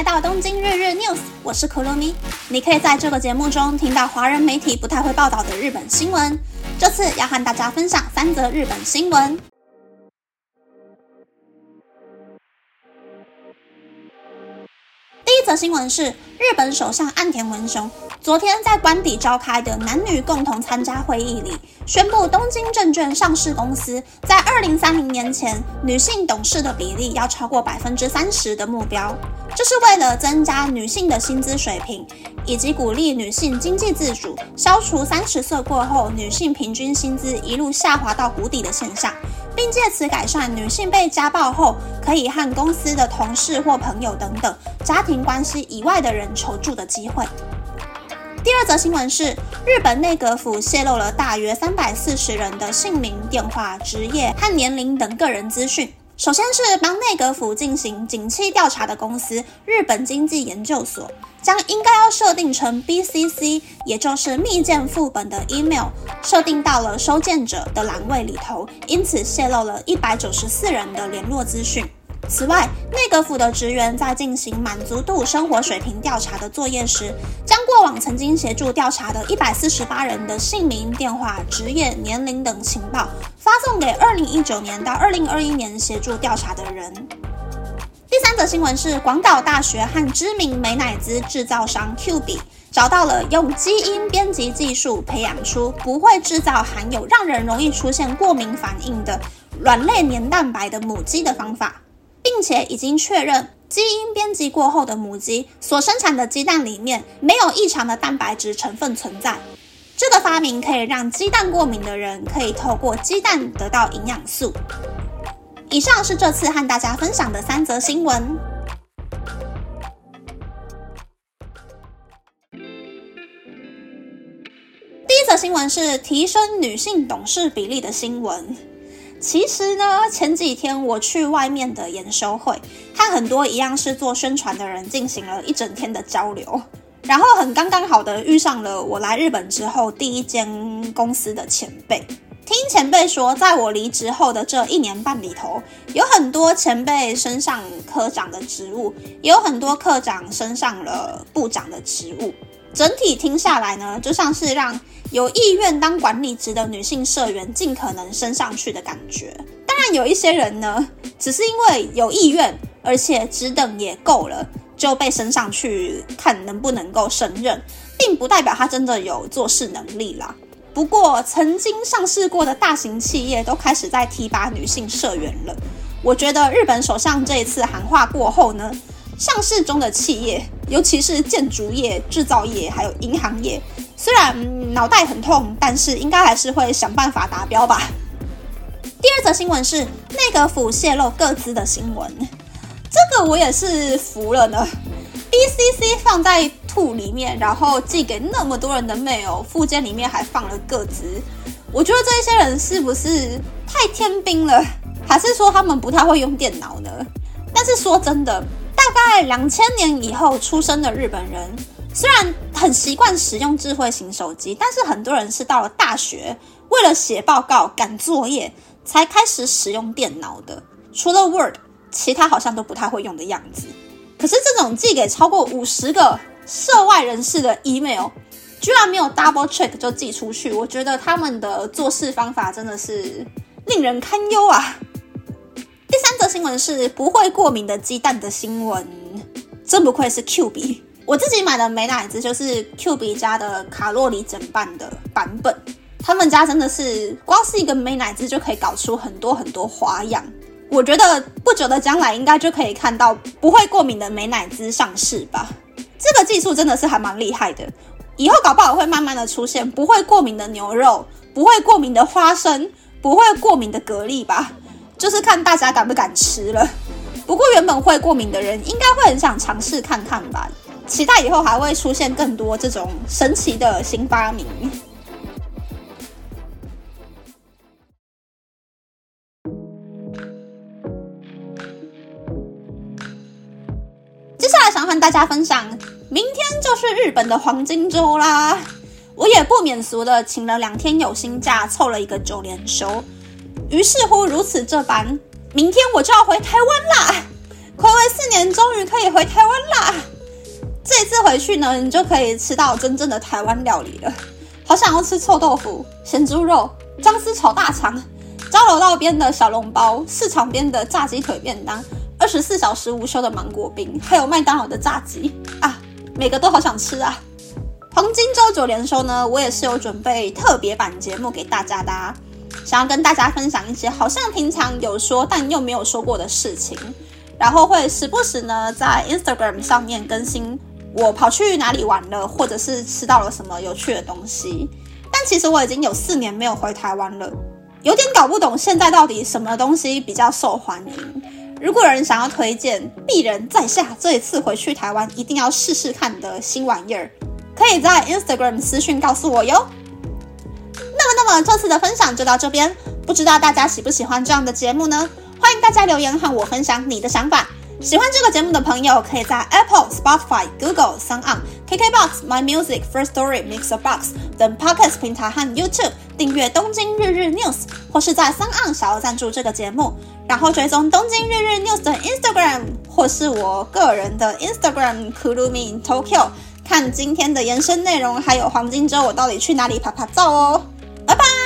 来到东京日日 news，我是可乐咪。你可以在这个节目中听到华人媒体不太会报道的日本新闻。这次要和大家分享三则日本新闻。第一则新闻是日本首相岸田文雄。昨天在官邸召开的男女共同参加会议里，宣布东京证券上市公司在二零三零年前女性董事的比例要超过百分之三十的目标。这是为了增加女性的薪资水平，以及鼓励女性经济自主，消除三十岁过后女性平均薪资一路下滑到谷底的现象，并借此改善女性被家暴后可以和公司的同事或朋友等等家庭关系以外的人求助的机会。第二则新闻是，日本内阁府泄露了大约三百四十人的姓名、电话、职业和年龄等个人资讯。首先是帮内阁府进行景气调查的公司日本经济研究所，将应该要设定成 BCC，也就是密件副本的 email，设定到了收件者的栏位里头，因此泄露了一百九十四人的联络资讯。此外，内阁府的职员在进行满足度生活水平调查的作业时，将过往曾经协助调查的一百四十八人的姓名、电话、职业、年龄等情报发送给二零一九年到二零二一年协助调查的人。第三则新闻是，广岛大学和知名美乃滋制造商 Q B 找到了用基因编辑技术培养出不会制造含有让人容易出现过敏反应的卵类黏蛋白的母鸡的方法。并且已经确认，基因编辑过后的母鸡所生产的鸡蛋里面没有异常的蛋白质成分存在。这个发明可以让鸡蛋过敏的人可以透过鸡蛋得到营养素。以上是这次和大家分享的三则新闻。第一则新闻是提升女性董事比例的新闻。其实呢，前几天我去外面的研修会，和很多一样是做宣传的人进行了一整天的交流，然后很刚刚好的遇上了我来日本之后第一间公司的前辈。听前辈说，在我离职后的这一年半里头，有很多前辈升上科长的职务，也有很多科长升上了部长的职务。整体听下来呢，就像是让。有意愿当管理职的女性社员尽可能升上去的感觉。当然，有一些人呢，只是因为有意愿，而且职等也够了，就被升上去，看能不能够胜任，并不代表他真的有做事能力啦。不过，曾经上市过的大型企业都开始在提拔女性社员了。我觉得日本首相这一次喊话过后呢，上市中的企业，尤其是建筑业、制造业还有银行业。虽然脑袋很痛，但是应该还是会想办法达标吧。第二则新闻是内阁府泄露各资的新闻，这个我也是服了呢。BCC 放在兔里面，然后寄给那么多人的 mail，附件里面还放了各资，我觉得这些人是不是太天兵了？还是说他们不太会用电脑呢？但是说真的，大概两千年以后出生的日本人。虽然很习惯使用智慧型手机，但是很多人是到了大学，为了写报告、赶作业，才开始使用电脑的。除了 Word，其他好像都不太会用的样子。可是这种寄给超过五十个涉外人士的 email，居然没有 double check 就寄出去，我觉得他们的做事方法真的是令人堪忧啊！第三则新闻是不会过敏的鸡蛋的新闻，真不愧是 Q B。我自己买的美奶滋就是 Q B 家的卡路里整半的版本，他们家真的是光是一个美奶滋就可以搞出很多很多花样。我觉得不久的将来应该就可以看到不会过敏的美奶滋上市吧。这个技术真的是还蛮厉害的，以后搞不好会慢慢的出现不会过敏的牛肉、不会过敏的花生、不会过敏的蛤蜊吧，就是看大家敢不敢吃了。不过原本会过敏的人应该会很想尝试看看吧。期待以后还会出现更多这种神奇的新发明。接下来想和大家分享，明天就是日本的黄金周啦！我也不免俗的请了两天有薪假，凑了一个九连休。于是乎，如此这般，明天我就要回台湾啦！暌违四年，终于可以回台湾啦！这次回去呢，你就可以吃到真正的台湾料理了。好想要吃臭豆腐、咸猪肉、姜丝炒大肠、交流道边的小笼包、市场边的炸鸡腿便当、二十四小时无休的芒果冰，还有麦当劳的炸鸡啊，每个都好想吃啊！黄金周九连收呢，我也是有准备特别版节目给大家的，想要跟大家分享一些好像平常有说但又没有说过的事情，然后会时不时呢在 Instagram 上面更新。我跑去哪里玩了，或者是吃到了什么有趣的东西？但其实我已经有四年没有回台湾了，有点搞不懂现在到底什么东西比较受欢迎。如果有人想要推荐鄙人在下这一次回去台湾一定要试试看的新玩意儿，可以在 Instagram 私讯告诉我哟。那么，那么这次的分享就到这边，不知道大家喜不喜欢这样的节目呢？欢迎大家留言和我分享你的想法。喜欢这个节目的朋友，可以在 Apple、Spotify、Google、s o n On、KKBox、My Music、First Story、Mixer Box 等 Podcast 平台和 YouTube 订阅《东京日日 News》，或是在 s o n On 小额赞助这个节目，然后追踪《东京日日 News》的 Instagram 或是我个人的 Instagram Kurumi Tokyo，看今天的延伸内容，还有黄金周我到底去哪里拍拍照哦，拜拜。